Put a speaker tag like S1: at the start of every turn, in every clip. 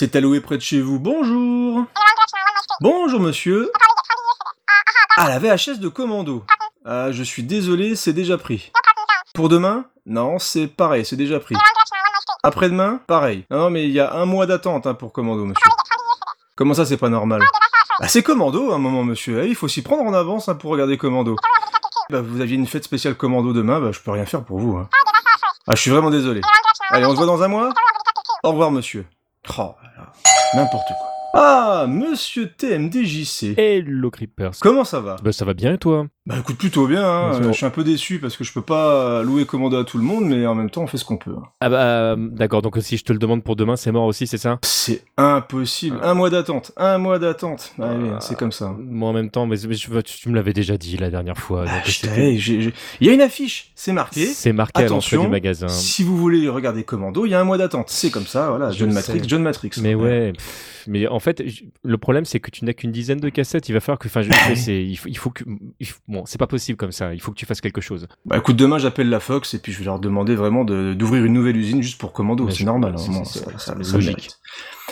S1: C'est alloué près de chez vous. Bonjour. Bonjour monsieur. Ah, la VHS de Commando. Ah, je suis désolé, c'est déjà pris. Pour demain? Non, c'est pareil, c'est déjà pris. Après-demain? Pareil. Non, mais il y a un mois d'attente hein, pour Commando, monsieur. Comment ça, c'est pas normal? Bah, C'est Commando, un moment, monsieur. Eh, il faut s'y prendre en avance hein, pour regarder Commando. Bah, vous aviez une fête spéciale Commando demain, bah, je peux rien faire pour vous. Hein. Ah, je suis vraiment désolé. Allez, on se voit dans un mois? Au revoir, monsieur. Oh, là là, n'importe quoi. Ah, monsieur TMDJC.
S2: Hello Creepers.
S1: Comment ça va?
S2: Bah ça va bien et toi?
S1: Bah écoute, plutôt bien. Hein. Euh, je suis un peu déçu parce que je peux pas louer Commando à tout le monde, mais en même temps, on fait ce qu'on peut. hein.
S2: Ah bah euh, d'accord, donc si je te le demande pour demain, c'est mort aussi, c'est ça?
S1: C'est impossible. Un mois d'attente. Un mois d'attente. Ah
S2: Ah.
S1: c'est comme ça.
S2: Moi en même temps, mais, mais je- tu me l'avais déjà dit la dernière fois.
S1: Ah, j'ai- Il y a une affiche, c'est marqué.
S2: C'est marqué à
S1: Attention,
S2: du magasin.
S1: Si vous voulez regarder Commando, il y a un mois d'attente. C'est comme ça, voilà.
S2: Je
S1: John
S2: sais.
S1: Matrix, John Matrix.
S2: Mais ouais, pff, mais en fait, le problème c'est que tu n'as qu'une dizaine de cassettes. Il va falloir que, enfin, je sais, il faut, il faut que, il faut- bon, c'est pas possible comme ça. Il faut que tu fasses quelque chose.
S1: Bah écoute, demain j'appelle la Fox et puis je vais leur demander vraiment de- d'ouvrir une nouvelle usine juste pour Commando. C'est normal.
S2: c'est-
S1: hein,
S2: logique.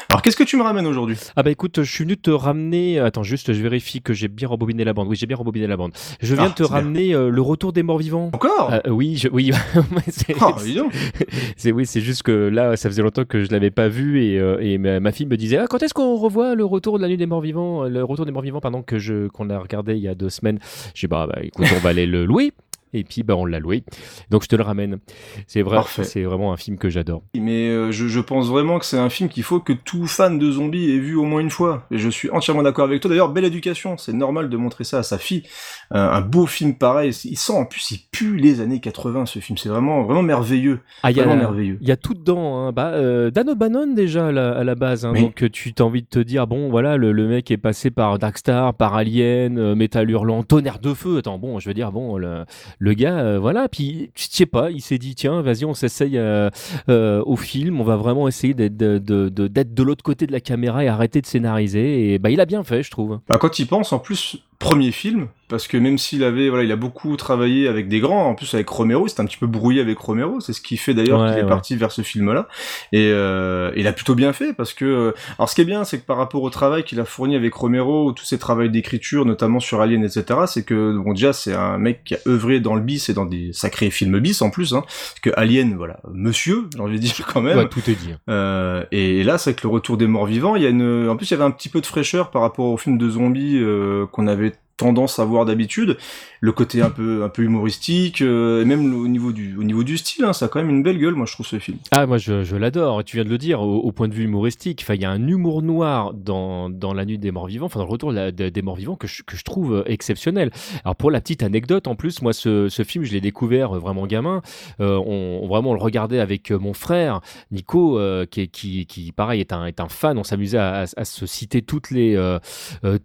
S1: Alors qu'est-ce que tu me ramènes aujourd'hui?
S2: Ah bah écoute, je suis venu te ramener. Attends, juste, je vérifie que j'ai bien rembobiné la bande. Oui, j'ai bien rembobiné la bande. Je viens
S1: Ah,
S2: de te ramener euh, le retour des morts vivants.
S1: Encore?
S2: Euh, oui, je, oui, c'est,
S1: Oh,
S2: c'est oui, c'est juste que là, ça faisait longtemps que je l'avais pas vu et, euh, et ma, ma fille me disait ah, quand est-ce qu'on revoit le retour de la nuit des morts vivants, euh, le retour des morts vivants, pardon, que je qu'on a regardé il y a deux semaines? J'ai bah, bah écoute, on va aller le louer. Et puis bah on l'a loué, donc je te le ramène. C'est vrai, c'est vraiment un film que j'adore.
S1: Mais euh, je, je pense vraiment que c'est un film qu'il faut que tout fan de zombies ait vu au moins une fois. Et je suis entièrement d'accord avec toi. D'ailleurs, belle éducation. C'est normal de montrer ça à sa fille. Un, un beau film pareil. Il sent en plus, il pue les années 80 ce film. C'est vraiment, vraiment merveilleux.
S2: Ah, il y a,
S1: Vraiment merveilleux.
S2: il y a tout dedans. Hein. Bah, euh, Dan O'Bannon déjà à la, à la base. Hein.
S1: Oui.
S2: Donc euh, tu t'as envie de te dire bon voilà le, le mec est passé par Darkstar, par Alien, euh, Métal hurlant, Tonnerre de feu. Attends bon je veux dire bon le, le gars euh, voilà puis je sais pas il s'est dit tiens vas-y on s'essaye euh, euh, au film on va vraiment essayer d'être de, de, de l'autre côté de la caméra et arrêter de scénariser et bah il a bien fait je trouve.
S1: Bah, quand il pense, en plus, premier film, parce que même s'il avait, voilà, il a beaucoup travaillé avec des grands, en plus avec Romero, c'était un petit peu brouillé avec Romero, c'est ce qui fait d'ailleurs
S2: Ouais,
S1: qu'il est
S2: ouais.
S1: parti vers ce film-là, et euh, il a plutôt bien fait, parce que, euh, alors ce qui est bien, c'est que par rapport au travail qu'il a fourni avec Romero, tous ses travaux d'écriture, notamment sur Alien, etc., c'est que, bon, déjà, c'est un mec qui a œuvré dans le bis et dans des sacrés films bis en plus, hein, parce que Alien, voilà, monsieur, j'ai envie de dire quand même,
S2: Ouais, tout est dit.
S1: euh, et là, c'est avec le retour des morts vivants, il y a une, en plus, il y avait un petit peu de fraîcheur par rapport au film de zombies euh, qu'on avait tendance à voir d'habitude. Le côté un peu, un peu humoristique, euh, et même au niveau du, au niveau du style, hein, ça a quand même une belle gueule, moi, je trouve ce film.
S2: Ah, moi, je, je l'adore. Tu viens de le dire, au, point de vue humoristique. Enfin, il y a un humour noir dans, dans La Nuit des Morts Vivants, enfin, dans le retour de des Morts Vivants que je, que je trouve euh, exceptionnel. Alors, pour la petite anecdote, en plus, moi, ce, ce film, je l'ai découvert euh, vraiment gamin. On, vraiment, on le regardait avec mon frère, Nico, qui, qui, pareil, est un, est un fan. On s'amusait à, se citer toutes les,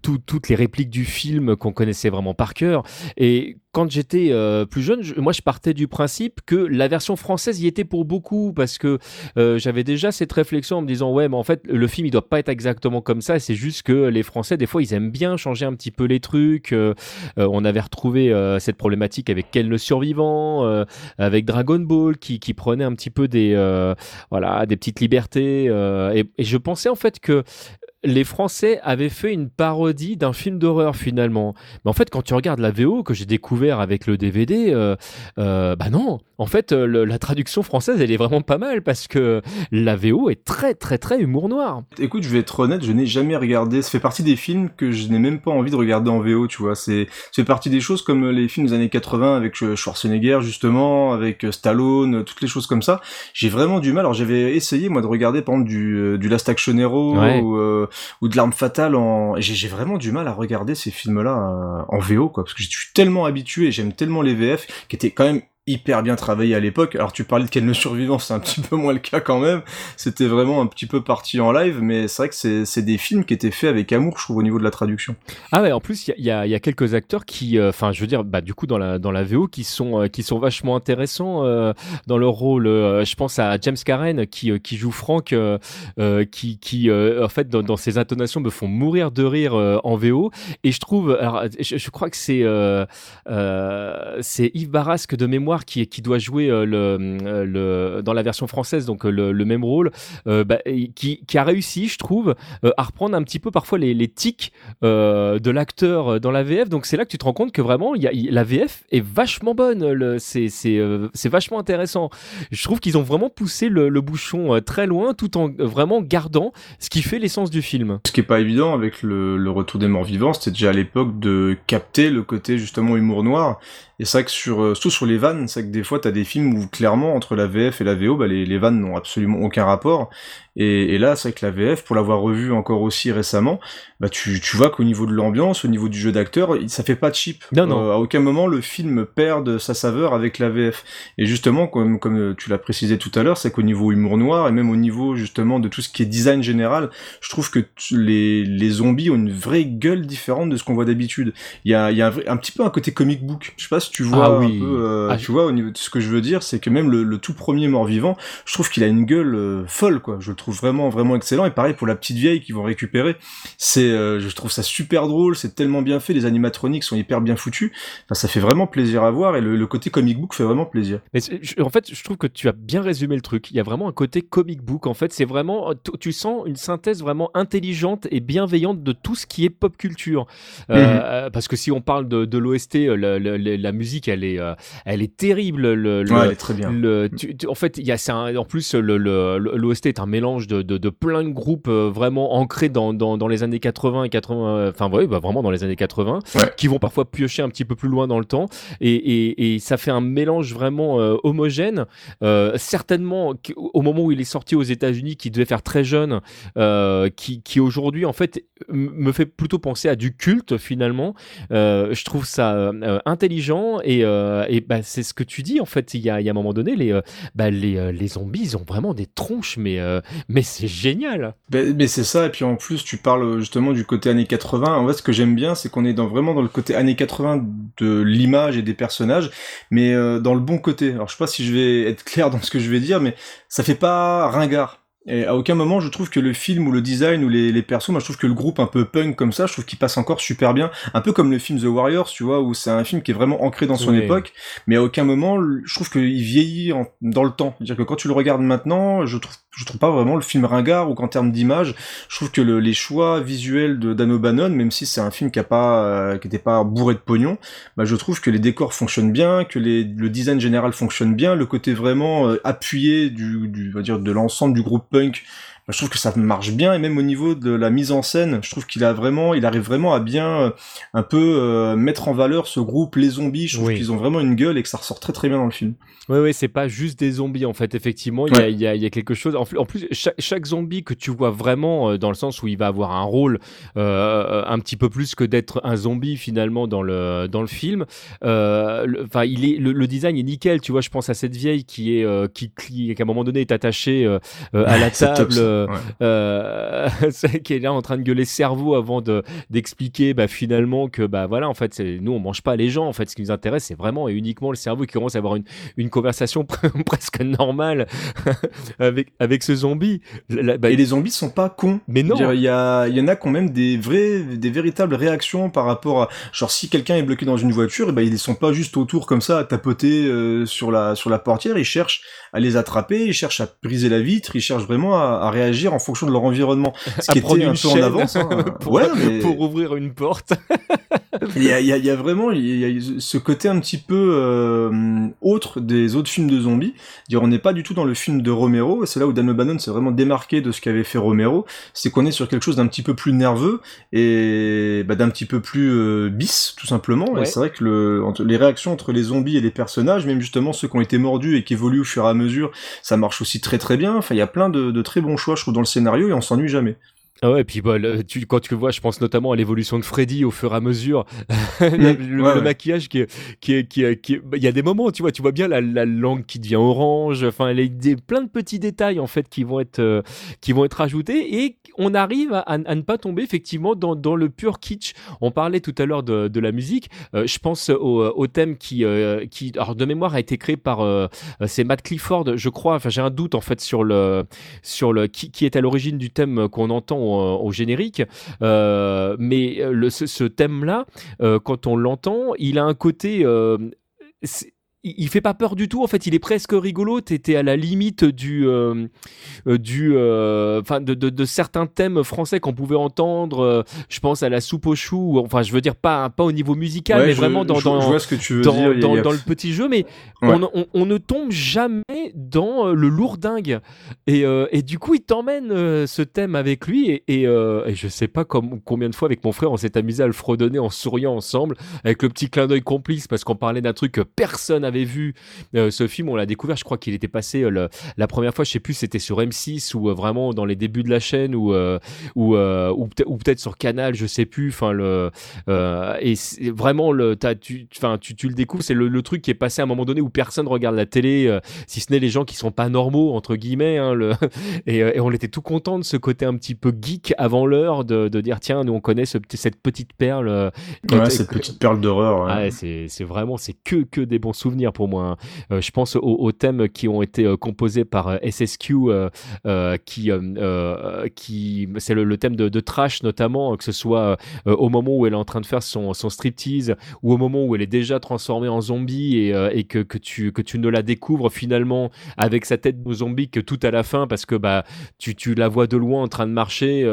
S2: tout- toutes les répliques du film qu'on connaissait vraiment par cœur. Et quand j'étais euh, plus jeune, je- moi je partais du principe que la version française y était pour beaucoup parce que euh, j'avais déjà cette réflexion en me disant ouais mais en fait le film il doit pas être exactement comme ça c'est juste que les Français des fois ils aiment bien changer un petit peu les trucs euh, on avait retrouvé cette problématique avec Ken le survivant avec Dragon Ball qui, prenait un petit peu des voilà des petites libertés et je pensais en fait que les Français avaient fait une parodie d'un film d'horreur finalement. Mais en fait, quand tu regardes la VO que j'ai découvert avec le DVD, euh, euh, bah non. En fait, euh, le- la traduction française, elle est vraiment pas mal parce que la VO est très très très humour noir.
S1: Écoute, je vais être honnête, je n'ai jamais regardé, ça fait partie des films que je n'ai même pas envie de regarder en VO, tu vois, c'est, fait partie des choses comme les films des années 80 avec euh, Schwarzenegger, justement, avec euh, Stallone, toutes les choses comme ça. J'ai vraiment du mal, alors j'avais essayé, moi, de regarder, par exemple, du, du Last Action Hero,
S2: Ouais.
S1: ou, euh, ou de l'arme fatale en j'ai vraiment du mal à regarder ces films là en VO quoi parce que je suis tellement habitué j'aime tellement les VF qui étaient quand même hyper bien travaillés à l'époque. Alors tu parlais de Ken le survivant, c'est un petit peu moins le cas quand même. C'était vraiment un petit peu parti en live, mais c'est vrai que c'est des films qui étaient faits avec amour, je trouve, au niveau de la traduction.
S2: Ah ouais, en plus, il y a- quelques acteurs qui, euh, enfin, je veux dire, bah, du coup, dans la, dans la VO, qui sont, euh, qui sont vachement intéressants euh, dans leur rôle. Je pense à James Karen, qui, qui joue Frank, qui, qui en fait, dans, ses intonations, me font mourir de rire en VO. Et je trouve, alors, je, crois que c'est c'est Yves Barasque de mémoire qui, doit jouer le, le, dans la version française, donc le, même rôle, bah, qui, a réussi, je trouve, à reprendre un petit peu parfois les, tics de l'acteur dans la VF. Donc c'est là que tu te rends compte que vraiment, y la VF est vachement bonne. C'est vachement intéressant. Je trouve qu'ils ont vraiment poussé le, bouchon très loin tout en vraiment gardant ce qui fait l'essence du film.
S1: Ce qui est pas évident avec le, le retour des morts vivants, c'était déjà à l'époque de capter le côté justement humour noir et c'est vrai que sur, euh, surtout sur les vannes, c'est que des fois t'as des films où clairement entre la VF et la VO, bah, les, les vannes n'ont absolument aucun rapport. Et, et là, c'est vrai que la VF, pour l'avoir revu encore aussi récemment, bah tu, tu vois qu'au niveau de l'ambiance, au niveau du jeu d'acteur, ça fait pas cheap.
S2: Non, non.
S1: Euh, à aucun moment le film perd sa saveur avec la VF. Et justement, comme, comme tu l'as précisé tout à l'heure, c'est qu'au niveau humour noir et même au niveau justement de tout ce qui est design général, je trouve que les, les zombies ont une vraie gueule différente de ce qu'on voit d'habitude. Il y a, il y a un, un, petit peu un côté comic book. Je sais pas si tu vois ah un peu, euh, ah, tu vois au niveau de ce que je veux dire, c'est que même le, tout premier mort-vivant, je trouve qu'il a une gueule euh, folle, quoi. Je le trouve vraiment vraiment excellent. Et pareil pour la petite vieille qu'ils vont récupérer, c'est, euh, je trouve ça super drôle, c'est tellement bien fait, les animatroniques sont hyper bien foutus. Enfin, ça fait vraiment plaisir à voir et le, côté comic book fait vraiment plaisir.
S2: Mais en fait, je trouve que tu as bien résumé le truc. Il y a vraiment un côté comic book. En fait, c'est vraiment, tu sens une synthèse vraiment intelligente et bienveillante de tout ce qui est pop culture. Mhm. Parce que si on parle de, de l'OST, la, la, la, musique, elle est, euh, elle est terrible. Le,
S1: elle est très bien.
S2: Le, en fait, il y a un, en plus l'OST est un mélange de, de, plein de groupes euh, vraiment ancrés dans, dans, dans, les années 80 et 80, enfin ouais, bah, vraiment dans les années 80, qui vont parfois piocher un petit peu plus loin dans le temps, et, et, et ça fait un mélange vraiment euh, homogène. certainement, au moment où il est sorti aux États-Unis, qui devait faire très jeune, qui, qui aujourd'hui en fait me fait plutôt penser à du culte finalement. je trouve ça intelligent et, euh, et bah, c'est ce que tu dis en fait. Il y a, il y a un moment donné, les, euh, bah, les, euh, les, zombies, ils ont vraiment des tronches, mais, mais c'est génial.
S1: Ben, mais c'est ça, et puis en plus, tu parles justement du côté années 80. En fait, ce que j'aime bien, c'est qu'on est dans, vraiment dans le côté années 80 de l'image et des personnages, mais dans le bon côté. Alors, je sais pas si je vais être clair dans ce que je vais dire, mais ça fait pas ringard et à aucun moment je trouve que le film ou le design ou les, les persos, moi je trouve que le groupe un peu punk comme ça, je trouve qu'il passe encore super bien. Un peu comme le film The Warriors, tu vois, où c'est un film qui est vraiment ancré dans son époque, mais à aucun moment je trouve qu'il vieillit dans le temps. C'est-à-dire que quand tu le regardes maintenant, je trouve je trouve pas vraiment le film ringard ou qu'en termes d'image, je trouve que le, les choix visuels de Dan O'Bannon, même si c'est un film qui a pas euh, qui était pas bourré de pognon, bah je trouve que les décors fonctionnent bien, que le design général fonctionne bien, le côté vraiment euh, appuyé du, du va dire de l'ensemble du groupe punk je trouve que ça marche bien et même au niveau de la mise en scène, je trouve qu'il a vraiment, il arrive vraiment à bien euh, un peu euh, mettre en valeur ce groupe, les zombies. Je trouve qu'ils ont vraiment une gueule et que ça ressort très très bien dans le film.
S2: Oui, oui, c'est pas juste des zombies en fait. Effectivement, il y, a, y, a, y, a, quelque chose. En, plus, chaque, chaque, zombie que tu vois vraiment euh, dans le sens où il va avoir un rôle euh, un petit peu plus que d'être un zombie finalement dans le dans le film. Enfin, il est le, design est nickel. Tu vois, je pense à cette vieille qui est qui, qui, à un moment donné est attachée à la table. Euh, qui est là en train de gueuler cerveau avant de d'expliquer bah, finalement que bah voilà en fait nous on mange pas les gens en fait ce qui nous intéresse c'est vraiment et uniquement le cerveau qui commence à avoir une, une conversation presque normale avec avec ce zombie.
S1: bah, et les zombies sont pas cons.
S2: Mais non.
S1: Il y a il y en a qui ont même des vrais des véritables réactions par rapport à genre si quelqu'un est bloqué dans une voiture et ben ils sont pas juste autour comme ça à tapoter euh, sur la sur la portière ils cherchent à les attraper ils cherchent à briser la vitre ils cherchent vraiment à, à réagir en fonction de leur environnement.
S2: Ce qui était un peu en avance. Hein. pour, ouais, mais... pour ouvrir une porte.
S1: il, y a, il, y a, il y a, vraiment y a ce côté un petit peu euh, autre des autres films de zombies. Dire, on n'est pas du tout dans le film de Romero. C'est là où Dan O'Bannon s'est vraiment démarqué de ce qu'avait fait Romero. C'est qu'on est sur quelque chose d'un petit peu plus nerveux et bah, d'un petit peu plus euh, bis, tout simplement. Ouais. Et c'est vrai que le, entre, les réactions entre les zombies et les personnages, même justement ceux qui ont été mordus et qui évoluent au fur et à mesure, ça marche aussi très très bien. Enfin, il y a plein de, de très bons choix, je trouve, dans le scénario et on s'ennuie jamais.
S2: Ah ouais, et puis bah, tu, quand tu le vois, je pense notamment à l'évolution de Freddy au fur et à mesure, le, maquillage qui est, qui est, qui est, bah, il y a des moments, tu vois, tu vois bien la, la langue qui devient orange, enfin, il y a plein de petits détails en fait qui vont être, euh, qui vont être ajoutés et on arrive à, à, ne pas tomber effectivement dans, dans, le pur kitsch. On parlait tout à l'heure de, de, la musique, euh, je pense au, au thème qui, euh, qui, alors de mémoire a été créé par, euh, c'est Matt Clifford, je crois, enfin j'ai un doute en fait sur le, sur le, qui, qui est à l'origine du thème qu'on entend au, générique. Euh, mais le, ce, thème-là, euh, quand on l'entend, il a un côté il fait pas peur du tout. En fait, il est presque rigolo. T'étais à la limite du, euh, euh, du, euh, enfin, de, de, de, certains thèmes français qu'on pouvait entendre. je pense à la soupe aux choux. Enfin, je veux dire pas, pas au niveau musical, mais vraiment dans, dans,
S1: dans,
S2: dans, le petit jeu. Mais on, on, on, ne tombe jamais dans le lourdingue. Et, et du coup, il t'emmène ce thème avec lui. Et, et, et, je sais pas comme, combien de fois avec mon frère, on s'est amusé à le fredonner en souriant ensemble, avec le petit clin d'œil complice parce qu'on parlait d'un truc que personne avait vu. Euh, ce film, on l'a découvert, je crois qu'il était passé euh, la première fois, je sais plus, c'était sur M6 ou euh, vraiment dans les débuts de la chaîne ou ou, ou, peut-être sur Canal, je sais plus. Enfin le et vraiment le tu enfin tu, tu, le découvres, c'est le, truc qui est passé à un moment donné où personne regarde la télé, si ce n'est les gens qui sont pas normaux entre guillemets. Hein, le et, on était tout content de ce côté un petit peu geek avant l'heure de, de, dire tiens nous on connaît ce, cette petite perle.
S1: Ouais, cette petite perle d'horreur.
S2: Ouais. Ah, c'est vraiment c'est que que des bons souvenirs pour moi. Hein. Euh, je pense aux, thèmes qui ont été euh, composés par euh, SSQ, qui, qui c'est le, thème de, trash notamment, que ce soit au moment où elle est en train de faire son, son striptease ou au moment où elle est déjà transformée en zombie et, et que, que, tu, que tu ne la découvres finalement avec sa tête de zombie que tout à la fin parce que bah, tu, tu la vois de loin en train de marcher.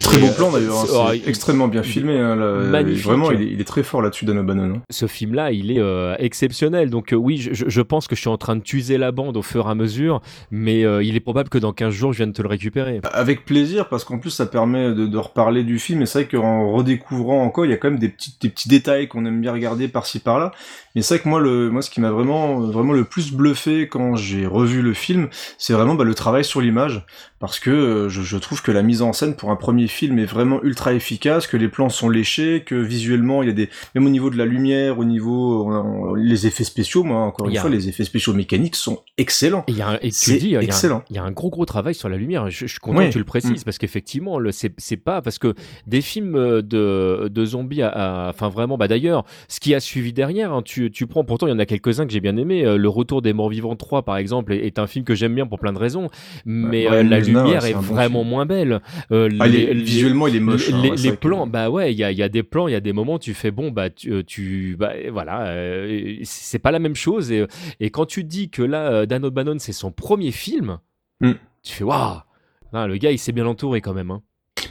S1: Très beau plan d'ailleurs, hein, c'est extrêmement bien filmé. Hein, magnifique. Vraiment, il est, il est, très fort là-dessus, Dan O'Bannon. Hein.
S2: Ce film-là, il est exceptionnel. Donc oui, je, pense que je suis en train de tuer la bande au fur et à mesure, mais euh, il est probable que dans 15 jours, je vienne te le récupérer.
S1: Avec plaisir, parce qu'en plus, ça permet de, reparler du film, et c'est vrai qu'en redécouvrant encore, il y a quand même des petits, des petits détails qu'on aime bien regarder par-ci par-là, mais c'est vrai que moi, le, moi, ce qui m'a vraiment, vraiment le plus bluffé quand j'ai revu le film, c'est vraiment bah, le travail sur l'image, parce que euh, je, je, trouve que la mise en scène pour un premier film est vraiment ultra efficace, que les plans sont léchés, que visuellement il y a des, même au niveau de la lumière, au niveau euh, les effets spéciaux, moi encore une fois, les effets spéciaux mécaniques sont excellents.
S2: Et, y a et tu dis, il excellent. Il y, a un gros gros travail sur la lumière. Je, je suis content que tu le précises mm. parce qu'effectivement, c'est pas parce que des films de de zombies, enfin vraiment, bah d'ailleurs, ce qui a suivi derrière, hein, tu tu prends, pourtant il y en a quelques uns que j'ai bien aimé. Euh, le Retour des Morts Vivants 3 par exemple est, un film que j'aime bien pour plein de raisons, mais la lumière est, vraiment moins belle.
S1: Euh, ah, visuellement, il est moche.
S2: Les, hein, plans, bah ouais, il y a, y a, des plans, il y a des moments, tu fais bon, bah tu, euh, tu bah, voilà, euh, c'est pas la même chose. Et, et quand tu dis que là, Dan O'Bannon, c'est son premier film, mm. tu fais waouh, le gars, il s'est bien entouré quand même.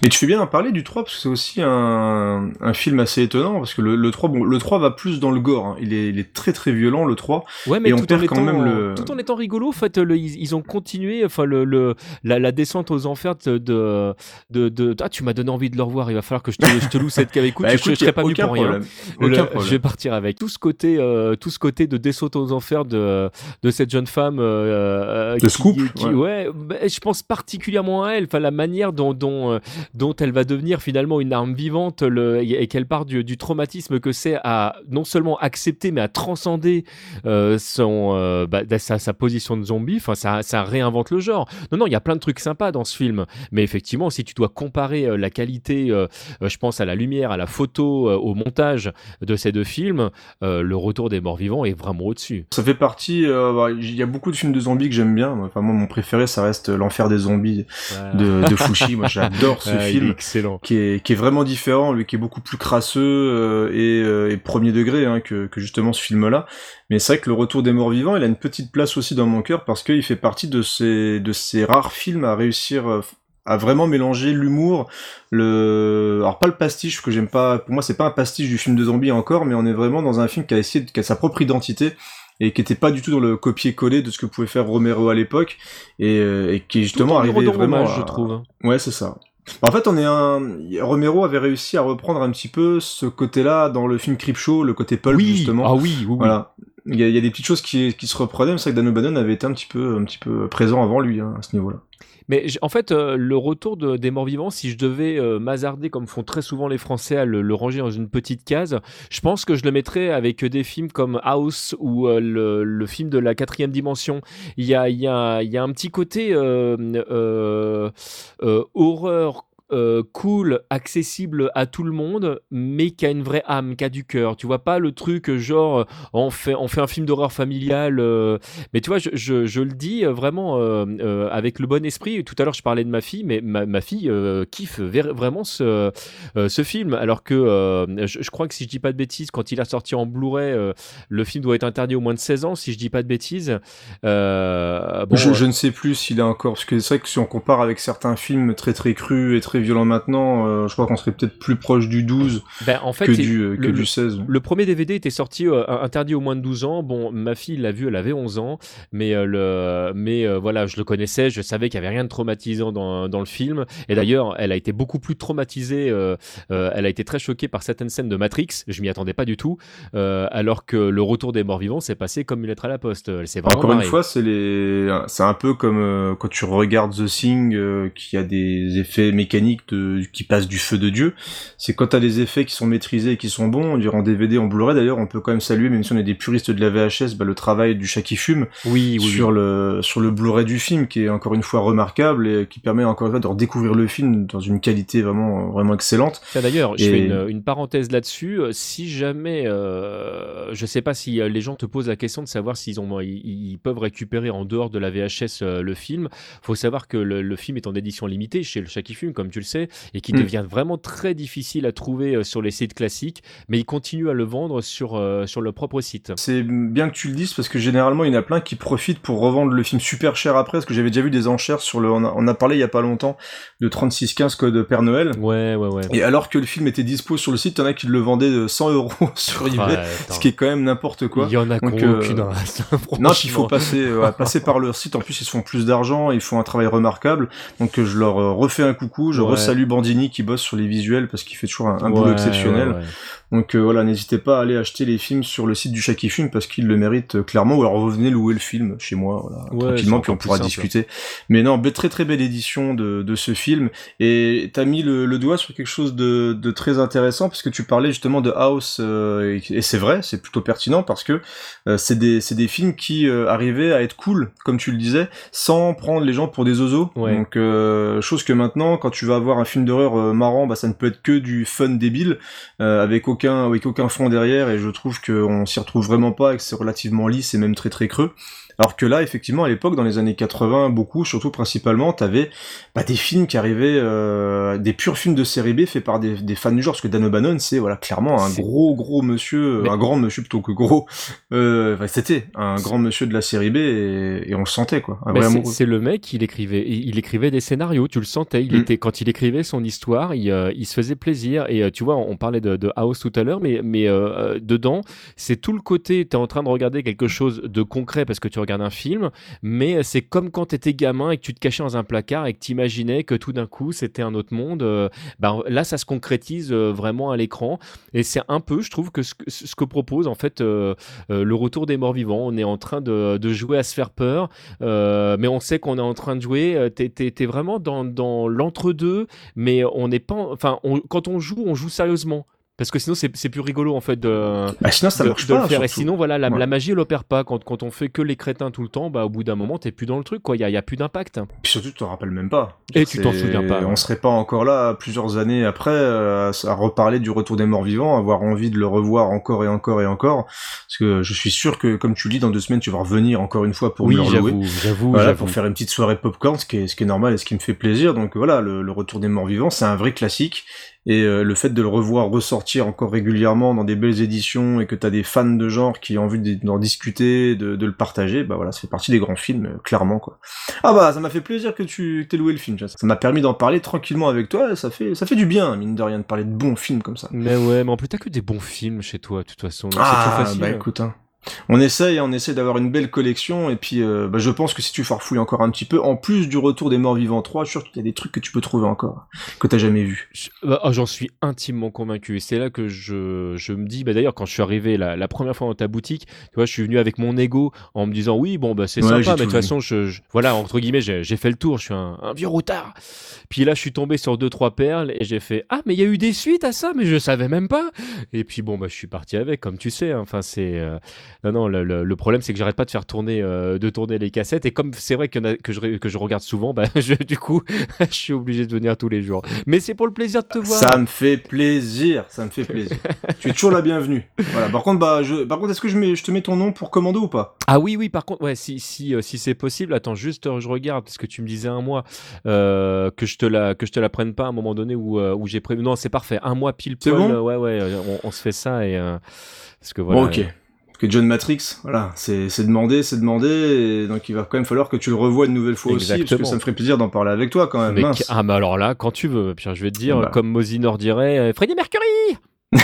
S1: Mais tu fais bien en parler du 3 parce que c'est aussi un, un, film assez étonnant parce que le, le 3 bon le 3 va plus dans le gore, hein. il, est, il est très très violent le 3
S2: ouais, mais et tout on perd quand même le tout en étant rigolo en fait le, ils, ont continué enfin le, le la, la, descente aux enfers de de, de, ah tu m'as donné envie de le revoir, il va falloir que je te, je te loue cette cave écoute, bah, je, je, serais pas venu pour rien. je vais partir avec. Tout ce côté euh, tout ce côté de descente aux enfers de de cette jeune femme euh,
S1: euh de Scoop
S2: qui, ouais, bah, je pense particulièrement à elle enfin la manière dont dont euh, dont elle va devenir finalement une arme vivante le, et qu'elle part du, du, traumatisme que c'est à non seulement accepter mais à transcender euh, son euh, bah, sa, sa, position de zombie. Enfin, ça, ça réinvente le genre. Non, non, il y a plein de trucs sympas dans ce film, mais effectivement, si tu dois comparer euh, la qualité, je pense à la lumière, à la photo, au montage de ces deux films, le Retour des Morts Vivants est vraiment au-dessus.
S1: Ça fait partie. Bah, il y a beaucoup de films de zombies que j'aime bien. Enfin, moi, mon préféré, ça reste l'enfer des zombies de, de Fushi. moi, j'adore ce film
S2: excellent.
S1: Qui est, qui est vraiment différent, lui qui est beaucoup plus crasseux euh, et, euh, et, premier degré hein, que, que, justement ce film-là. Mais c'est vrai que le Retour des Morts Vivants, il a une petite place aussi dans mon cœur parce qu'il fait partie de ces, de ces rares films à réussir euh, à vraiment mélanger l'humour, le, alors pas le pastiche que j'aime pas. Pour moi, c'est pas un pastiche du film de zombie encore, mais on est vraiment dans un film qui a essayé, de, qui a sa propre identité et qui était pas du tout dans le copier-coller de ce que pouvait faire Romero à l'époque et, et, qui est justement arrivé vraiment.
S2: je trouve.
S1: Ouais, c'est ça. En fait, on est un. Romero avait réussi à reprendre un petit peu ce côté-là dans le film Creepshow, le côté pulp justement.
S2: Ah oui, oui,
S1: Voilà. Il y, a, il y a, des petites choses qui, qui se reprenaient, mais c'est vrai que Dan O'Bannon avait été un petit peu, un petit peu présent avant lui hein, à ce niveau-là.
S2: Mais en fait, euh, le retour de, des morts vivants, si je devais euh, m'hasarder, comme font très souvent les Français, à le, ranger dans une petite case, je pense que je le mettrais avec des films comme House ou euh, le, film de la quatrième dimension. Il y a, un petit côté horreur euh, cool, accessible à tout le monde, mais qui a une vraie âme, qui a du cœur. Tu vois pas le truc genre on fait on fait un film d'horreur familial, mais tu vois je, je, le dis vraiment avec le bon esprit. Tout à l'heure je parlais de ma fille, mais ma, ma fille kiffe vraiment ce ce film, alors que je, je, crois que si je dis pas de bêtises, quand il a sorti en Blu-ray, le film doit être interdit au moins de 16 ans, si je dis pas de bêtises.
S1: Euh, bon, je, je, ne sais plus s'il est encore, parce que c'est vrai que si on compare avec certains films très très crus et très violents maintenant, euh, je crois qu'on serait peut-être plus proche du 12 ben, en fait, que, du, euh, que du 16.
S2: Le, premier DVD était sorti interdit au moins de 12 ans. Bon, ma fille l'a vu, elle avait 11 ans, mais, le, mais voilà, je le connaissais, je savais qu'il y avait rien de traumatisant dans, dans le film. Et d'ailleurs, elle a été beaucoup plus traumatisée, elle a été très choquée par certaines scènes de Matrix, je m'y attendais pas du tout, alors que le retour des morts vivants s'est passé comme une lettre à la poste.
S1: Encore une fois, c'est les, un peu comme euh, quand tu regardes The Thing, euh, qui a des effets mécaniques de, qui passent du feu de dieu. C'est quand t'as des effets qui sont maîtrisés et qui sont bons, durant DVD, en Blu-ray d'ailleurs, on peut quand même saluer, même si on est des puristes de la VHS, bah, le travail du chat qui fume.
S2: Oui, oui
S1: Sur le, sur le Blu-ray du film, qui est encore une fois remarquable et qui permet encore une fois de redécouvrir le film dans une qualité vraiment, vraiment excellente.
S2: D'ailleurs, je fais une, une parenthèse là-dessus. Si jamais, euh, je sais pas si les gens te posent la question de savoir s'ils ont, ils, peuvent récupérer en dehors de la VHS euh, le film. Faut savoir que le, film est en édition limitée chez le chat qui fume, comme tu le sais, et qui mm. devient vraiment très difficile à trouver euh, sur les sites classiques, mais il continue à le vendre sur, euh, sur le propre site.
S1: C'est bien que tu le dises parce que généralement il y en a plein qui profitent pour revendre le film super cher après, parce que j'avais déjà vu des enchères sur le, on a, parlé il y a pas longtemps de 3615 code Père Noël.
S2: Ouais, ouais, ouais.
S1: Et alors que le film était dispo sur le site, il y en a qui le vendaient de 100 euros sur eBay, ce qui est quand même n'importe quoi.
S2: Il y en a Donc,
S1: non, il faut passer, euh, passer par leur site. En plus, ils se font plus d'argent, ils font un travail remarquable. Donc, je leur euh, refais un coucou. Je resalue Bandini qui bosse sur les visuels parce qu'il fait toujours un, boulot exceptionnel. Donc euh, voilà, n'hésitez pas à aller acheter les films sur le site du qui fume parce qu'il le mérite euh, clairement. Ou alors revenez louer le film chez moi, voilà, tranquillement, puis on pourra discuter. Mais non, très très belle édition de, de ce film. Et t'as mis le, le, doigt sur quelque chose de, de très intéressant parce que tu parlais justement de House euh, et, c'est vrai, c'est plutôt pertinent parce que c'est des c'est des films qui arrivaient à être cool, comme tu le disais, sans prendre les gens pour des oiseaux. Donc chose que maintenant, quand tu vas avoir un film d'horreur marrant, bah ça ne peut être que du fun débile avec aucun aucun, avec aucun fond derrière, et je trouve qu'on s'y retrouve vraiment pas, et que c'est relativement lisse et même très très creux. Alors que là, effectivement, à l'époque, dans les années 80, beaucoup, surtout principalement, t'avais bah, des films qui arrivaient, euh, des purs films de série B faits par des, des fans du genre, parce que Dan O'Bannon, c'est voilà clairement un gros gros monsieur, un grand monsieur plutôt que gros. Euh, c'était un grand monsieur de la série B et, et on le sentait quoi.
S2: c'est le mec, il écrivait, il écrivait des scénarios, tu le sentais. Il mm. était quand il écrivait son histoire, il, euh, il se faisait plaisir. Et euh, tu vois, on, parlait de, de, House tout à l'heure, mais mais euh, dedans, c'est tout le côté. T'es en train de regarder quelque chose de concret parce que tu regardes un film, mais c'est comme quand tu étais gamin et que tu te cachais dans un placard et que tu imaginais que tout d'un coup c'était un autre monde. Euh, ben, là, ça se concrétise euh, vraiment à l'écran et c'est un peu, je trouve, que ce, que propose en fait euh, le retour des morts vivants. On est en train de, jouer à se faire peur, mais on sait qu'on est en train de jouer. Tu es, vraiment dans, l'entre-deux, mais on n'est pas. Enfin, quand on joue, on joue sérieusement. Parce que sinon, c'est plus rigolo en fait de,
S1: bah, sinon, ça marche pas,
S2: le faire. Et sinon, voilà, la, magie, elle opère pas. Quand, quand on fait que les crétins tout le temps, bah, au bout d'un moment, t'es plus dans le truc, quoi. Il y a, y a, plus d'impact.
S1: Puis surtout, tu te rappelles même pas.
S2: Et tu t'en souviens pas.
S1: On serait pas encore là, plusieurs années après, euh, à reparler du retour des morts vivants, avoir envie de le revoir encore et encore et encore. Parce que je suis sûr que, comme tu le dis, dans deux semaines, tu vas revenir encore une fois pour
S2: oui, j'avoue, j'avoue,
S1: pour faire une petite soirée popcorn, ce qui est, ce qui est normal et ce qui me fait plaisir. Donc voilà, le, le retour des morts vivants, c'est un vrai classique et euh, le fait de le revoir ressortir encore régulièrement dans des belles éditions et que t'as des fans de genre qui ont envie d'en discuter, de, de, le partager, bah voilà, ça fait partie des grands films, euh, clairement quoi. Ah bah ça m'a fait plaisir que tu t'aies loué le film, ça m'a permis d'en parler tranquillement avec toi, et ça fait ça fait du bien mine de rien de parler de bons films comme ça.
S2: Mais ouais, mais en plus t'as que des bons films chez toi de toute façon.
S1: Ah bah écoute hein on essaye, on essaie d'avoir une belle collection et puis euh, bah, je pense que si tu farfouilles encore un petit peu, en plus du retour des morts vivants 3, je suis sûr qu'il y a des trucs que tu peux trouver encore que t'as jamais vu.
S2: Bah, oh, j'en suis intimement convaincu et c'est là que je, je me dis, bah d'ailleurs quand je suis arrivé la, première fois dans ta boutique, tu vois, je suis venu avec mon ego en me disant oui bon bah c'est sympa, mais de toute façon je, voilà entre guillemets j'ai fait le tour, je suis un, vieux routard. Puis là je suis tombé sur deux trois perles et j'ai fait ah mais il y a eu des suites à ça mais je savais même pas. Et puis bon bah je suis parti avec comme tu sais, hein. enfin c'est euh, Non, non, le, le- le problème c'est que j'arrête pas de faire tourner, euh, de tourner les cassettes. Et comme c'est vrai a- que, je, ré- que je regarde souvent, bah, je- du coup, je suis obligé de venir tous les jours. Mais c'est pour le plaisir de te voir.
S1: Ça me fait plaisir, ça me fait plaisir. tu es toujours la bienvenue. Voilà. Par contre, bah, je, par contre, est-ce que je mets, je te mets ton nom pour commando ou pas?
S2: Ah oui, oui, par contre, ouais, si, si, euh, si c'est possible, attends, juste euh, je regarde, parce que tu me disais un mois, que je te la, que je te la prenne pas à un moment donné où, où j'ai prévu. Non, c'est parfait, un mois pile poil.
S1: bon?
S2: ouais, ouais, on, on se fait ça et parce que voilà.
S1: Bon, ok. Que John Matrix, voilà, c'est demandé, c'est demandé, et donc il va quand même falloir que tu le revoies une nouvelle fois aussi, parce que ça me ferait plaisir d'en parler avec toi quand même.
S2: Mais
S1: mince.
S2: qui- ah, mais alors là, quand tu veux, Pierre, je vais te dire,
S1: Bah.
S2: comme Mosinor dirait, euh, Freddie Mercury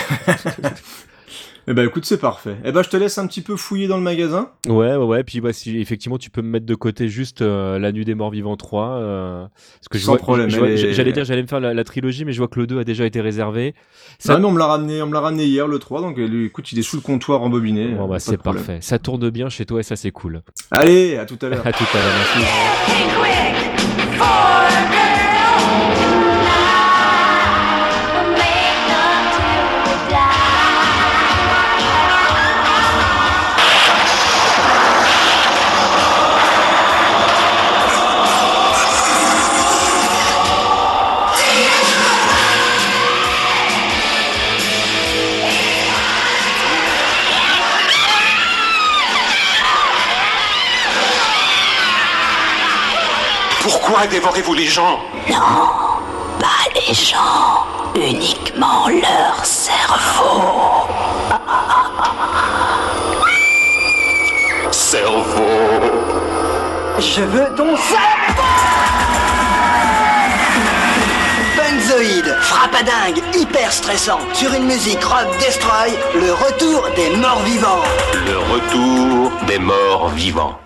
S1: Eh ben écoute, c'est parfait. Eh ben je te laisse un petit peu fouiller dans le magasin.
S2: Ouais, ouais, ouais. Puis bah, si effectivement tu peux me mettre de côté juste euh, La Nuit des Morts Vivants 3. euh, parce que je
S1: Sans
S2: vois-
S1: problème, est-
S2: J'allais dire, j'allais me faire la, la trilogie, mais je vois que le 2 a déjà été réservé. Ça-
S1: Ah, mais on me l'a ramené, on me l'a ramené hier le 3, donc écoute, il est sous le comptoir embobiné.
S2: Bon, bah, c'est parfait. Ça tourne bien chez toi et ça, c'est cool.
S1: Allez, à tout à l'heure.
S2: À tout à l'heure, merci.
S3: Pourquoi dévorez-vous les gens
S4: Pas les gens, uniquement leur cerveau.
S3: Cerveau
S5: Je veux ton cerveau Benzoïde, frappadingue, hyper stressant, sur une musique rock destroy, le retour des morts vivants.
S3: Le retour des morts vivants.